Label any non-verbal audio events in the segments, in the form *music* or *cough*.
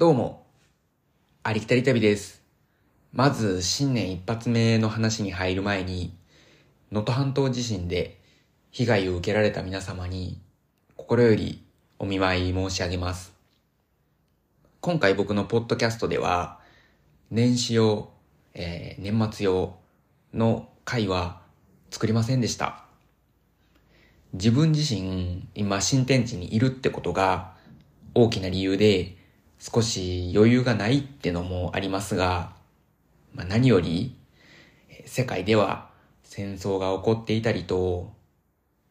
どうも、ありきたり旅です。まず、新年一発目の話に入る前に、能登半島地震で被害を受けられた皆様に、心よりお見舞い申し上げます。今回僕のポッドキャストでは、年始用、えー年末用の回は作りませんでした。自分自身、今新天地にいるってことが大きな理由で、少し余裕がないってのもありますが、まあ、何より、世界では戦争が起こっていたりと、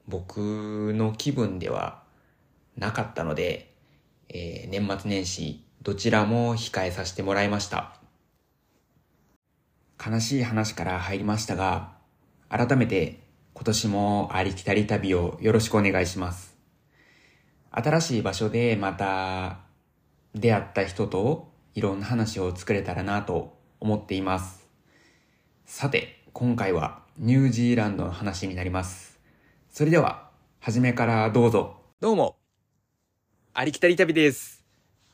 僕の気分ではなかったので、えー年末年始どちらも控えさせてもらいました。悲しい話から入りましたが、改めて今年もありきたり旅をよろしくお願いします。新しい場所でまた出会った人といろんな話を作れたらなと思っています。さて、今回はニュージーランドの話になります。それでは、初めからどうぞ。どうも、ありきたり旅です。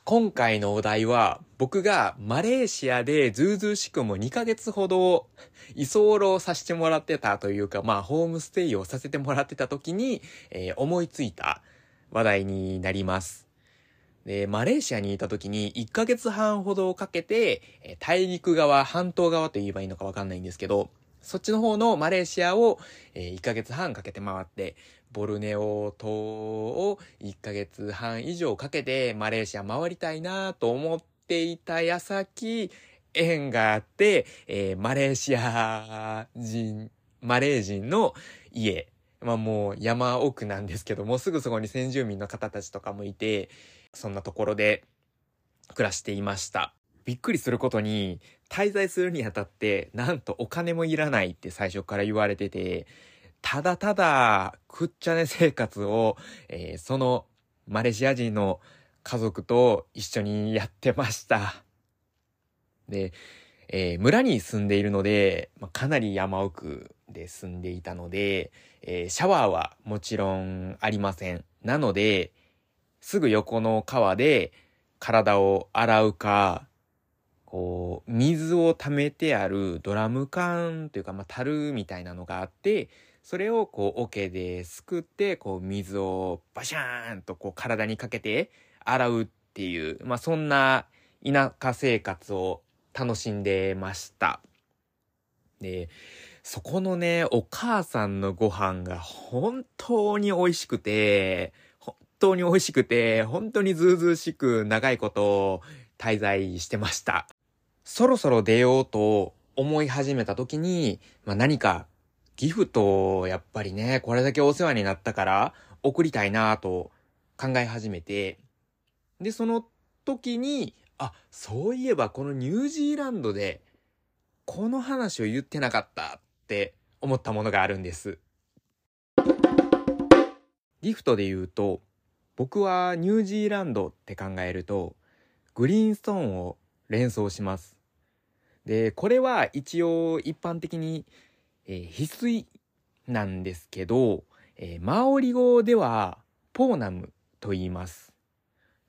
今回のお題は、僕がマレーシアでずうずうしくも2ヶ月ほど居候させてもらってたというか、まあ、ホームステイをさせてもらってた時に、えー思いついた話題になります。で、マレーシアにいた時に1ヶ月半ほどをかけて、え大陸側、半島側と言えばいいのかわかんないんですけど、そっちの方のマレーシアを、え1ヶ月半かけて回って、ボルネオ島を1ヶ月半以上かけてマレーシア回りたいなと思っていた矢先、縁があって、えーマレーシア人、マレー人の家、まあもう山奥なんですけども、すぐそこに先住民の方たちとかもいて、そんなところで暮らしていました。びっくりすることに、滞在するにあたって、なんとお金もいらないって最初から言われてて、ただただ、くっちゃね生活を、えーそのマレーシア人の家族と一緒にやってました。で、えー村に住んでいるので、まあ、かなり山奥で住んでいたので、えーシャワーはもちろんありません。なので、すぐ横の川で体を洗うか、こう、水を溜めてあるドラム缶というか、まあ、樽みたいなのがあって、それをこう、桶ですくって、こう、水をバシャーンとこう、体にかけて洗うっていう、まあ、そんな田舎生活を楽しんでました。で、そこのね、お母さんのご飯が本当に美味しくて、当に美味しくて、本当にずうずしく長いこと滞在してました。そろそろ出ようと思い始めた時に、まあ、何かギフトをやっぱりね、これだけお世話になったから送りたいなと考え始めて、で、その時に、あ、そういえばこのニュージーランドでこの話を言ってなかったって思ったものがあるんです。ギフトで言うと、僕はニュージーランドって考えると、グリーンストーンを連想します。で、これは一応一般的に、えー翡翠なんですけど、えーマオリ語ではポーナムと言います。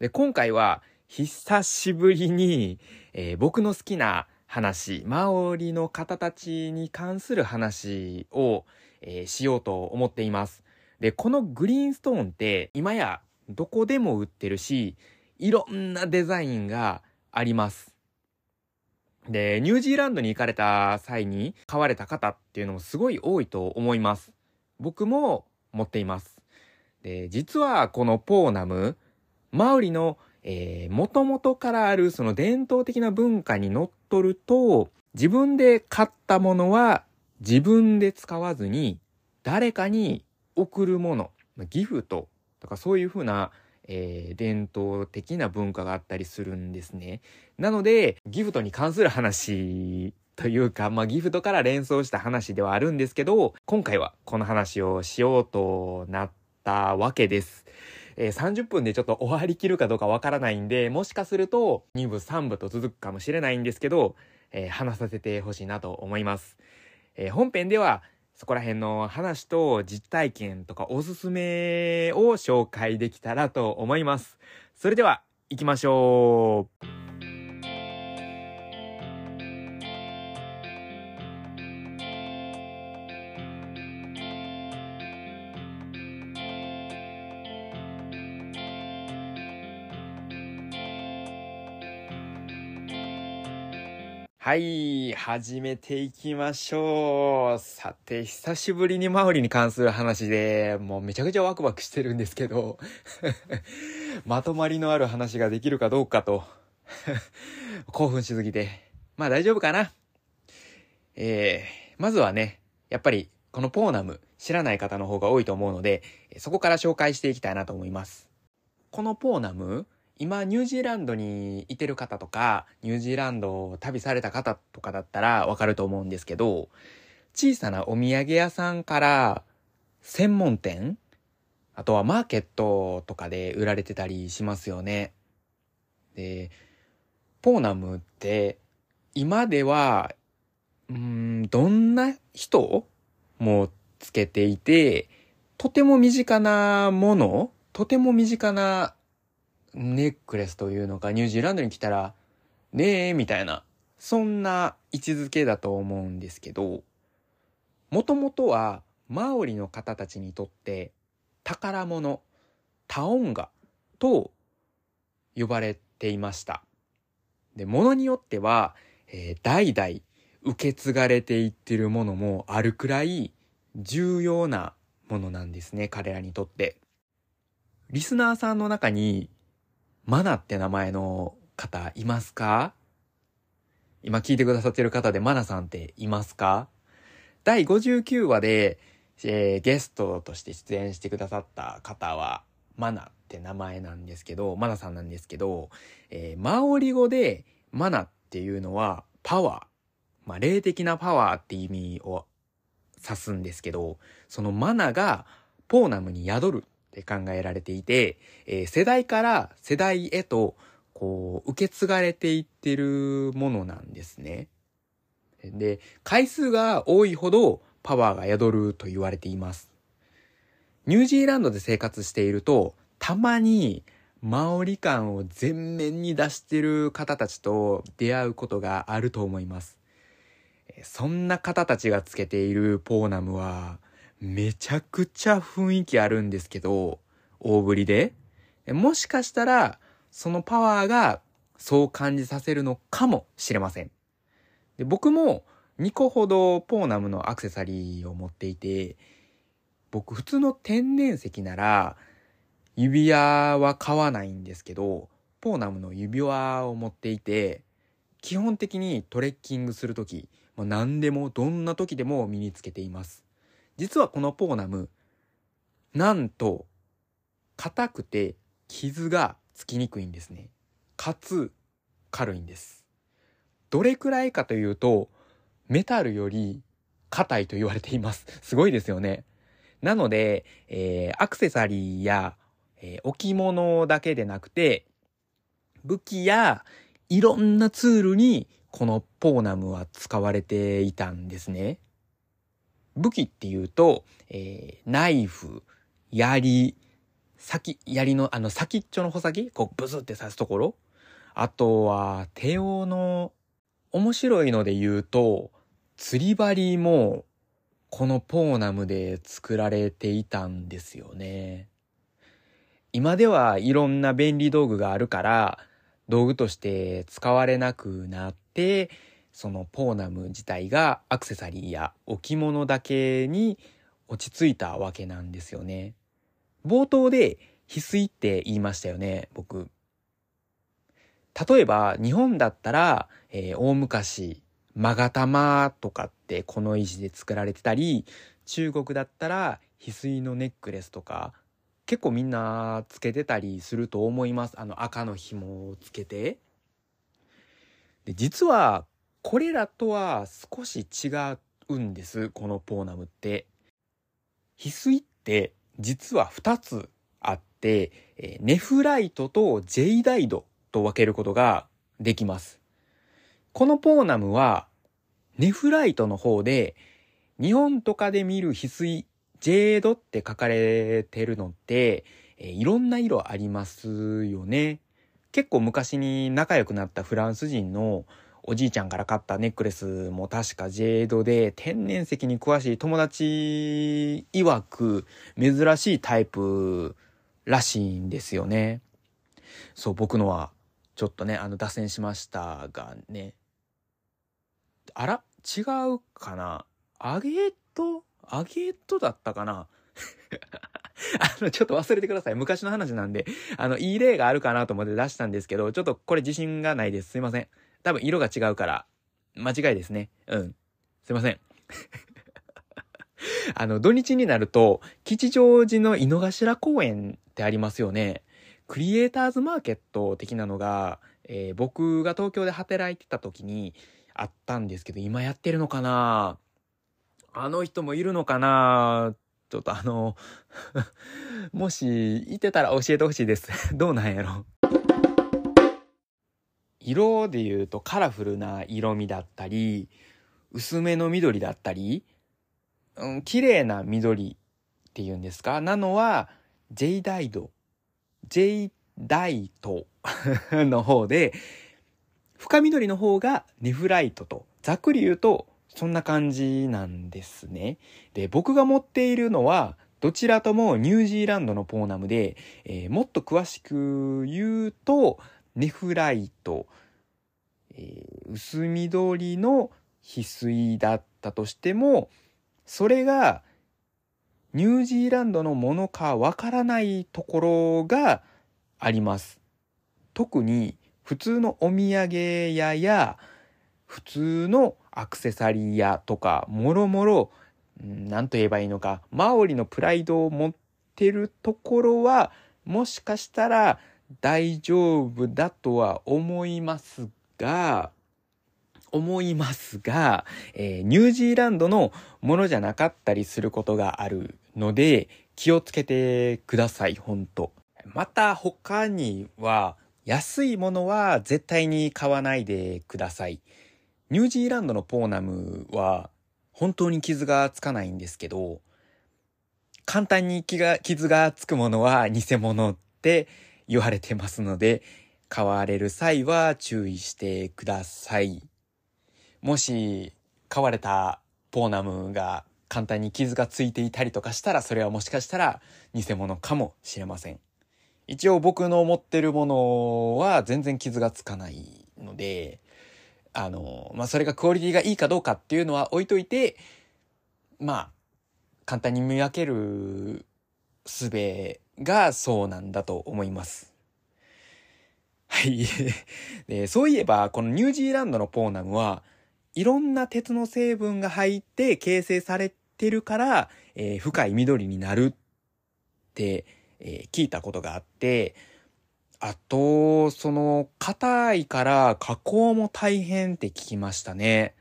で、今回は久しぶりに、えー僕の好きな話、マオリの方たちに関する話を、えーしようと思っています。で、このグリーンストーンって今やどこでも売ってるし、いろんなデザインがあります。で、ニュージーランドに行かれた際に買われた方っていうのもすごい多いと思います。僕も持っています。で、実はこのポーナム、マウリの、えー、元々からあるその伝統的な文化にのっとると、自分で買ったものは自分で使わずに誰かに送るもの、ギフトとかそういうふうな、えー伝統的な文化があったりするんですね。なので、ギフトに関する話というか、まあギフトから連想した話ではあるんですけど、今回はこの話をしようとなったわけです。えー30分でちょっと終わりきるかどうかわからないんで、もしかすると2部3部と続くかもしれないんですけど、えー話させてほしいなと思います。えー本編ではそこら辺の話と実体験とかおすすめを紹介できたらと思います。それでは行きましょう。はい、始めていきましょう。さて、久しぶりにマオリに関する話で、もうめちゃくちゃワクワクしてるんですけど、*laughs* まとまりのある話ができるかどうかと、*laughs* 興奮しすぎて、まあ大丈夫かな。えー、まずはね、やっぱりこのポーナム知らない方の方が多いと思うので、そこから紹介していきたいなと思います。このポーナム、今ニュージーランドにいてる方とか、ニュージーランドを旅された方とかだったらわかると思うんですけど、小さなお土産屋さんから専門店あとはマーケットとかで売られてたりしますよね。で、ポーナムって今では、うん、どんな人もつけていて、とても身近なものとても身近なネックレスというのか、ニュージーランドに来たら、ねえ、みたいな、そんな位置づけだと思うんですけど、もともとは、マオリの方たちにとって、宝物、タオンガと呼ばれていました。で、ものによっては、えー代々受け継がれていってるものもあるくらい重要なものなんですね、彼らにとって。リスナーさんの中に、マナって名前の方いますか？今聞いてくださってる方でマナさんっていますか？第59話で、えーゲストとして出演してくださった方は、マナって名前なんですけど、マナさんなんですけど、えーマオリ語でマナっていうのはパワー、まあ、霊的なパワーって意味を指すんですけど、そのマナがポーナムに宿るって考えられていて、えー世代から世代へと、こう、受け継がれていってるものなんですね。で、回数が多いほどパワーが宿ると言われています。ニュージーランドで生活していると、たまにマオリ感を前面に出してる方たちと出会うことがあると思います。そんな方たちがつけているポーナムは、めちゃくちゃ雰囲気あるんですけど、大ぶりで。もしかしたら、そのパワーがそう感じさせるのかもしれません。で僕も2個ほどポーナムのアクセサリーを持っていて、僕普通の天然石なら指輪は買わないんですけど、ポーナムの指輪を持っていて、基本的にトレッキングするとき、もう何でもどんな時でも身につけています。実はこのポーナム、なんと、硬くて傷がつきにくいんですね。かつ、軽いんです。どれくらいかというと、メタルより硬いと言われています。すごいですよね。なので、えーアクセサリーや、えー置物だけでなくて、武器やいろんなツールにこのポーナムは使われていたんですね。武器っていうと、えーナイフ、槍、先、槍のあの先っちょの穂先こうブスって刺すところあとは手用の面白いので言うと、釣り針もこのポーナムで作られていたんですよね。今ではいろんな便利道具があるから、道具として使われなくなって、そのポーナム自体がアクセサリーや置物だけに落ち着いたわけなんですよね。冒頭で翡翠って言いましたよね、僕。例えば日本だったら、えー大昔、勾玉とかってこの石で作られてたり、中国だったら翡翠のネックレスとか、結構みんなつけてたりすると思います。あの赤の紐をつけて。で、実はこれらとは少し違うんです。このポーナムって。翡翠って実は2つあって、えネフライトとジェイダイドと分けることができます。このポーナムはネフライトの方で日本とかで見る翡翠ジェードって書かれてるのって、えいろんな色ありますよね。結構昔に仲良くなったフランス人のおじいちゃんから買ったネックレスも確かジェードで天然石に詳しい友達曰く珍しいタイプらしいんですよね。そう、僕のはちょっとね、あの脱線しましたがね。あら？違うかな？アゲート？アゲートだったかな？*laughs* あの、ちょっと忘れてください。昔の話なんで、あの、いい例があるかなと思って出したんですけど、ちょっとこれ自信がないです。すいません。多分色が違うから、間違いですね。うん。すいません。*laughs* あの、土日になると、吉祥寺の井の頭公園ってありますよね。クリエイターズマーケット的なのが、えー、僕が東京で働いてた時にあったんですけど、今やってるのかなあの人もいるのかなちょっとあの *laughs* もしいてたら教えてほしいです。*laughs* どうなんやろ色で言うとカラフルな色味だったり、薄めの緑だったり、うん、綺麗な緑っていうんですか？なのは、ジェイダイド、ジェイダイト *laughs* の方で、深緑の方がネフライトと、ざっくり言うとそんな感じなんですね。で、僕が持っているのは、どちらともニュージーランドのポーナムで、えー、もっと詳しく言うと、ネフライト、えー、薄緑の翡翠だったとしても、それがニュージーランドのものかわからないところがあります。特に普通のお土産屋や普通のアクセサリー屋とか、もろもろ、何と言えばいいのか、マオリのプライドを持ってるところは、もしかしたら大丈夫だとは思いますが、思いますが、えー、ニュージーランドのものじゃなかったりすることがあるので、気をつけてください、ほんと。また他には、安いものは絶対に買わないでください。ニュージーランドのポーナムは本当に傷がつかないんですけど、簡単にが傷がつくものは偽物って言われてますので、買われる際は注意してください。もし買われたポーナムが簡単に傷がついていたりとかしたら、それはもしかしたら偽物かもしれません。一応僕の持ってるものは全然傷がつかないので、あの、まあ、それがクオリティがいいかどうかっていうのは置いといて、まあ、簡単に見分ける術がそうなんだと思います。はい。*laughs* で、そういえば、このニュージーランドのポーナムは、いろんな鉄の成分が入って形成されてるから、えー、深い緑になるって、えー、聞いたことがあって、あと、その、硬いから加工も大変って聞きましたね。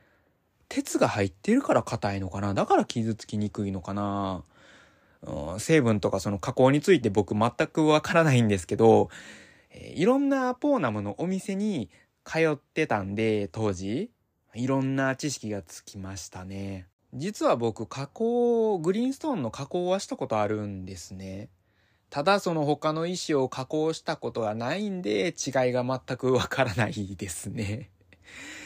鉄が入ってるから硬いのかな？だから傷つきにくいのかな、成分とかその加工について僕全くわからないんですけど、いろんなポーナムのお店に通ってたんで、当時、いろんな知識がつきましたね。実は僕加工、グリーンストーンの加工はしたことあるんですね。ただその他の石を加工したことがないんで違いが全くわからないですね。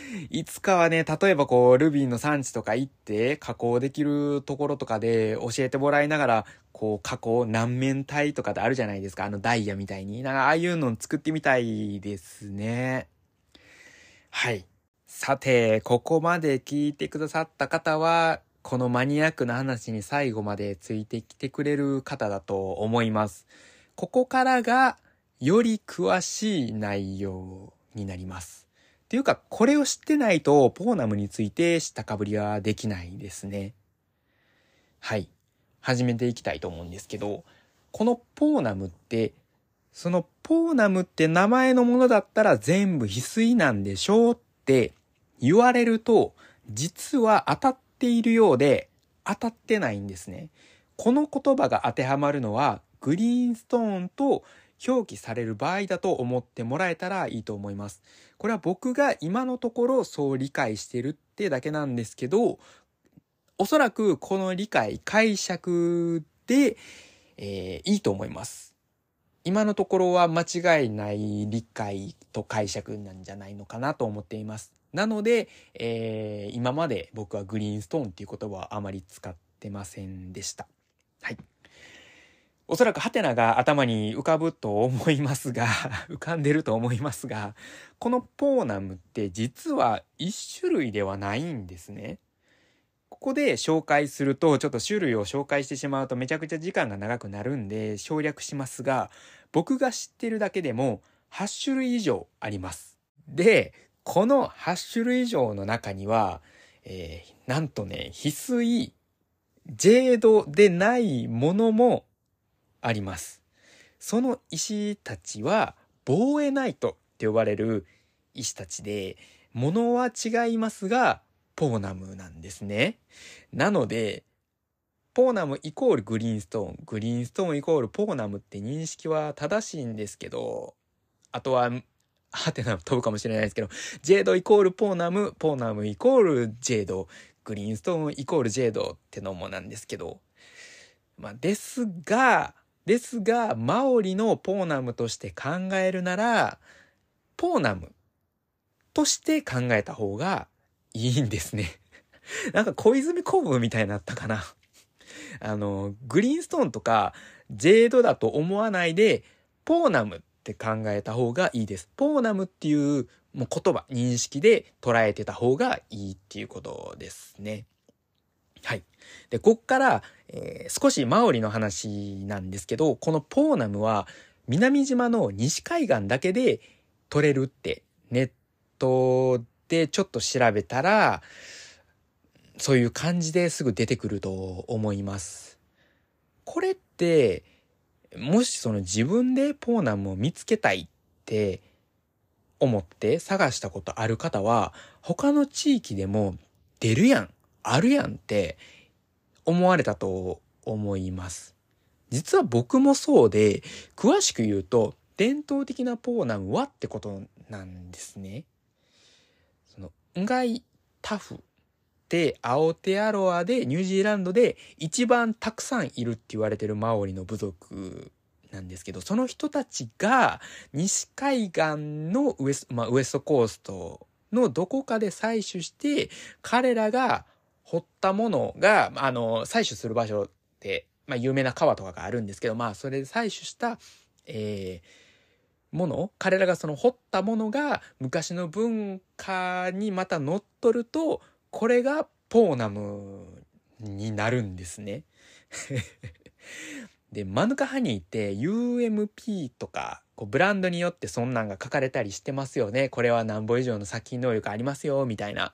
*laughs* いつかはね、例えばこう、ルビーの産地とか行って加工できるところとかで教えてもらいながら、こう、加工何面体とかであるじゃないですか。あのダイヤみたいに。なんかああいうの作ってみたいですね。はい。さて、ここまで聞いてくださった方は、このマニアックな話に最後までついてきてくれる方だと思います。ここからがより詳しい内容になります。っていうか、これを知ってないとポーナムについて知ったかぶりはできないですね。はい。始めていきたいと思うんですけど、このポーナムって、そのポーナムって名前のものだったら全部翡翠なんでしょうって言われると、実は当たっているようで当たってないんですね。この言葉が当てはまるのはグリーンストーンと表記される場合だと思ってもらえたらいいと思います。これは僕が今のところそう理解してるってだけなんですけど、おそらくこの理解、解釈で、えー、いいと思います。今のところは間違いない理解と解釈なんじゃないのかなと思っています。なので、えー、今まで僕はグリーンストーンっていう言葉はあまり使ってませんでした。おそらくハテナが頭に浮かぶと思いますが *laughs* 浮かんでると思いますが、このポーナムって実は一種類ではないんですね。ここで紹介すると、ちょっと種類を紹介してしまうとめちゃくちゃ時間が長くなるんで省略しますが、僕が知ってるだけでも8種類以上あります。で、この8種類以上の中には、えー、なんとね、翡翠、ジェードでないものもあります。その石たちは、防衛ナイトって呼ばれる石たちで、物は違いますが、ポーナムなんですね。なので、ポーナムイコールグリーンストーン、グリーンストーンイコールポーナムって認識は正しいんですけど、あとは、はてな飛ぶかもしれないですけど、ジェードイコールポーナム、ポーナムイコールジェード、グリーンストーンイコールジェードってのもなんですけど、まあ、ですが、ですが、マオリのポーナムとして考えるなら、ポーナムとして考えた方がいいんですね。*laughs* なんか小泉公文みたいになったかな。あの、グリーンストーンとかジェードだと思わないで、ポーナムって考えた方がいいです。ポーナムっていうもう言葉、認識で捉えてた方がいいっていうことですね。はい。で、こっから、えー、少しマオリの話なんですけど、このポーナムは南島の西海岸だけで取れるってネットでちょっと調べたら、そういう感じですぐ出てくると思います。これって、もしその自分でポーナムを見つけたいって思って探したことある方は、他の地域でも出るやん、あるやんって思われたと思います。実は僕もそうで、詳しく言うと、伝統的なポーナムはってことなんですね。その、ンガイタフで、アオテアロアでニュージーランドで一番たくさんいるって言われてるマオリの部族なんですけど、その人たちが西海岸のウエス,、まあ、ウエストコーストのどこかで採取して、彼らが掘ったものが、あの、採取する場所って、まあ、有名な川とかがあるんですけど、まあ、それで採取した、えー、もの彼らがその掘ったものが昔の文化にまた乗っ取ると、これがポーナムになるんですね。*laughs* で、マヌカハニーって UMP とか、こうブランドによってそんなんが書かれたりしてますよね。これは何歩以上の殺菌能力ありますよ、みたいな。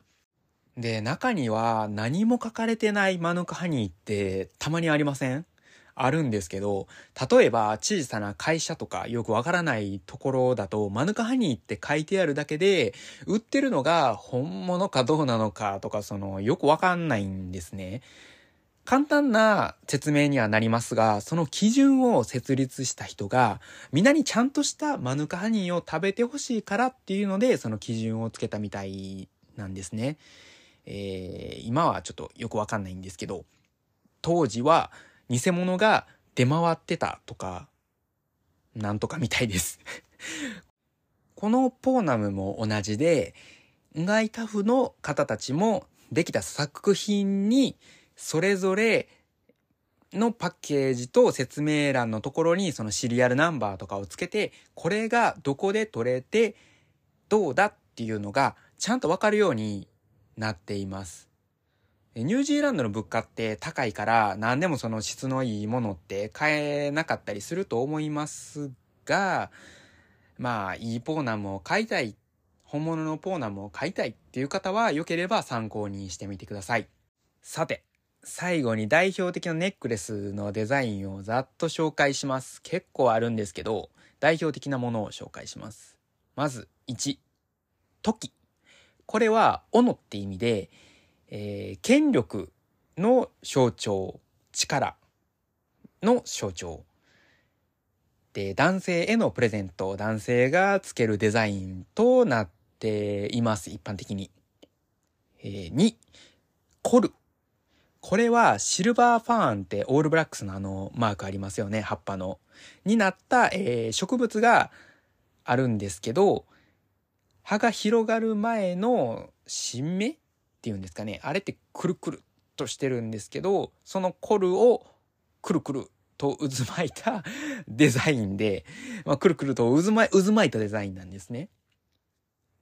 で、中には何も書かれてないマヌカハニーってたまにありません？あるんですけど、例えば小さな会社とかよくわからないところだと、マヌカハニーって書いてあるだけで、売ってるのが本物かどうなのかとか、その、よくわかんないんですね。簡単な説明にはなりますが、その基準を設立した人が、皆にちゃんとしたマヌカハニーを食べてほしいからっていうので、その基準をつけたみたいなんですね。えー、今はちょっとよくわかんないんですけど、当時は偽物が出回ってたとか、なんとかみたいです。*laughs* このポーナムも同じで、ガイタフの方たちもできた作品にそれぞれのパッケージと説明欄のところにそのシリアルナンバーとかをつけて、これがどこで取れてどうだっていうのがちゃんとわかるようになっています。ニュージーランドの物価って高いから何でもその質のいいものって買えなかったりすると思いますが、まあいいポーナムを買いたい、本物のポーナムを買いたいっていう方は良ければ参考にしてみてください。さて、最後に代表的なネックレスのデザインをざっと紹介します。結構あるんですけど、代表的なものを紹介します。まず、1、時。これは、斧って意味で、えー、権力の象徴、力の象徴。で、男性へのプレゼント、男性がつけるデザインとなっています、一般的に。えー、2、凝る。これはシルバーファーンってオールブラックスのあのマークありますよね、葉っぱの。になった、えー、植物があるんですけど、葉が広がる前の新芽っていうんですかね。あれってくるくるとしてるんですけど、そのコルをくるくると渦巻いた *laughs* デザインで、まあ、くるくると渦巻渦巻いたデザインなんですね。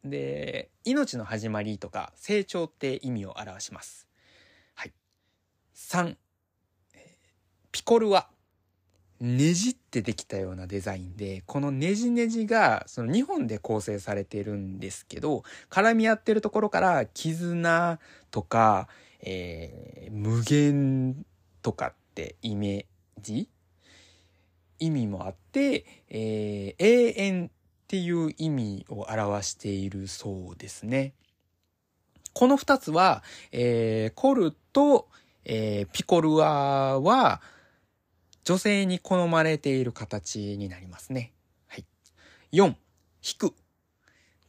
で、命の始まりとか成長って意味を表します。はい。3、ピコルはねじってできたようなデザインで、このねじねじがその2本で構成されてるんですけど、絡み合ってるところから絆とか、えー、無限とかってイメージ意味もあって、えー、永遠っていう意味を表しているそうですね。この二つは、えー、コルと、えー、ピコルアは、女性に好まれている形になりますね。はい。4、引く。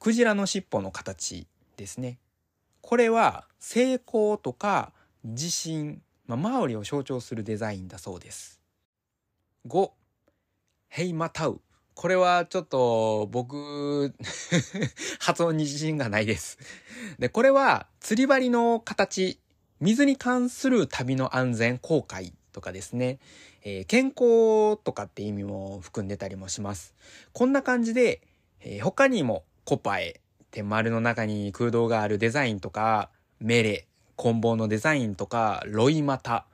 クジラの尻尾の形ですね。これは成功とか自信、まあ、マオリを象徴するデザインだそうです。5、ヘイマタウ。これはちょっと僕 *laughs* 発音に自信がないです。で、これは釣り針の形、水に関する旅の安全、航海とかですね、えー、健康とかって意味も含んでたりもします。こんな感じで、えー、他にもコパエ、天丸の中に空洞があるデザインとか、メレ、棍棒のデザインとか、ロイマタ、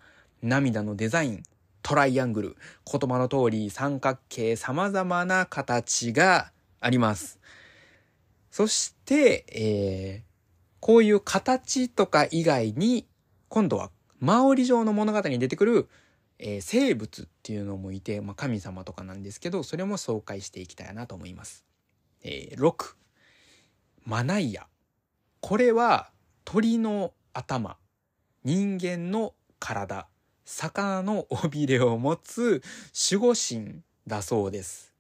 涙のデザイン、トライアングル、言葉の通り三角形様々な形があります。そして、えー、こういう形とか以外に、今度はマオリ状の物語に出てくるえー、生物っていうのもいて、まあ、神様とかなんですけど、それも紹介していきたいなと思います。えー、6、マナイア。これは鳥の頭、人間の体、魚の尾びれを持つ守護神だそうです。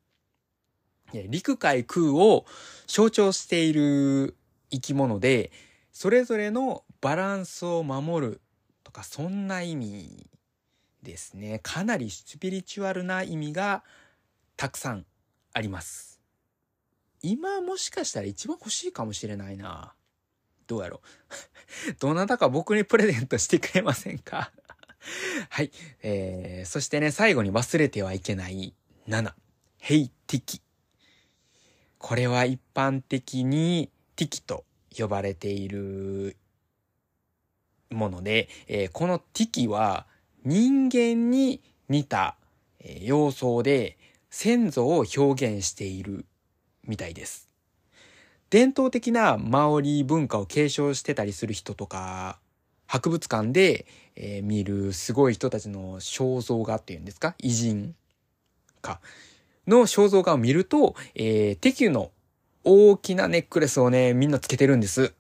陸海空を象徴している生き物で、それぞれのバランスを守るとか、そんな意味ですね。かなりスピリチュアルな意味がたくさんあります。今もしかしたら一番欲しいかもしれないな。どうやろう。*laughs* どなたか僕にプレゼントしてくれませんか？*laughs* はい。えー、そしてね、最後に忘れてはいけない7。ヘイティキ。これは一般的にティキと呼ばれているもので、えー、このティキは人間に似た様相で先祖を表現しているみたいです。伝統的なマオリ文化を継承してたりする人とか、博物館で、えー、見るすごい人たちの肖像画っていうんですか？偉人か。の肖像画を見ると、えー、テキュの大きなネックレスをね、みんなつけてるんです。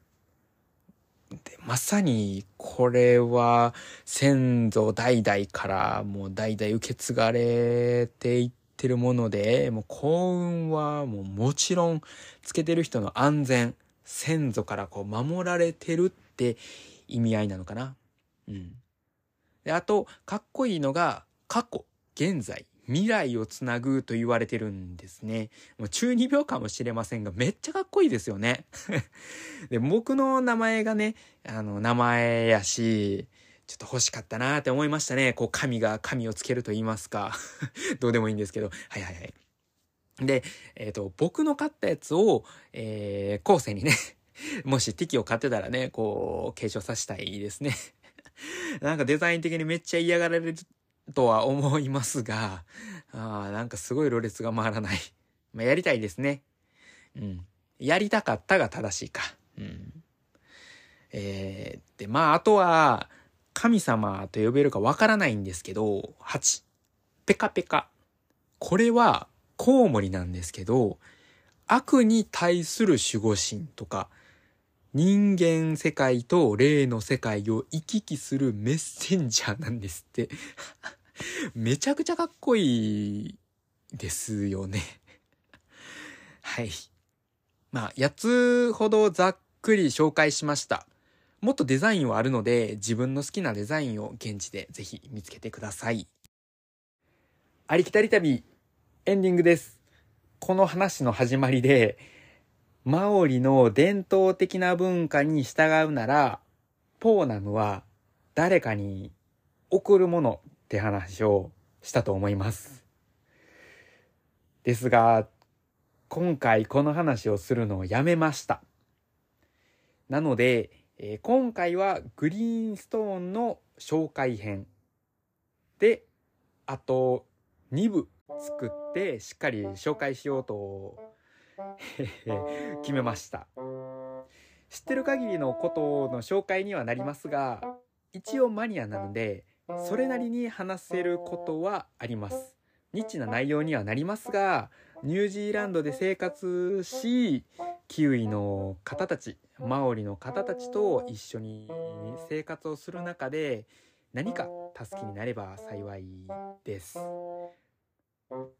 で、まさに、これは、先祖代々からもう代々受け継がれていってるもので、もう幸運はもうもちろん、つけてる人の安全、先祖からこう守られてるって意味合いなのかな。うん。で、あと、かっこいいのが、過去、現在、未来をつなぐと言われてるんですね。もう中二病かもしれませんが、めっちゃかっこいいですよね。*laughs* で、僕の名前がね、あの、名前やし、ちょっと欲しかったなって思いましたね。こう、神が神をつけると言いますか。*laughs* どうでもいいんですけど。はいはいはい。で、えっ、ー、と、僕の買ったやつを、えー、後世にね *laughs* もし敵を買ってたらね、こう、継承させたいですねなんかデザイン的にめっちゃ嫌がられるとは思いますが、ああ、なんかすごいろれつが回らない。まあ、やりたいですね。うん。やりたかったが正しいか。うん。えー、で、まあ、あとは、神様と呼べるかわからないんですけど、8。ペカペカ。これは、コウモリなんですけど、悪に対する守護神とか、人間世界と霊の世界を行き来するメッセンジャーなんですって *laughs* めちゃくちゃかっこいいですよねはい。まあ、8つほどざっくり紹介しました。もっとデザインはあるので、自分の好きなデザインを現地でぜひ見つけてください。ありきたり旅、エンディングです。この話の始まりで、マオリの伝統的な文化に従うなら、ポーナムは誰かに贈るものって話をしたと思います。ですが、今回この話をするのをやめました。なので、えー、今回はグリーンストーンの紹介編で、あと2部作ってしっかり紹介しようと *laughs* 決めました。知ってる限りのことの紹介にはなりますが、一応マニアなので、それなりに話せることはあります。ニッチな内容にはなりますが、ニュージーランドで生活し、キウイの方たち、マオリの方たちと一緒に生活をする中で、何か助けになれば幸いです。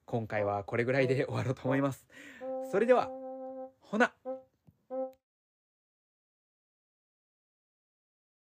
今回はこれぐらいで終わろうと思います。それでは、ほな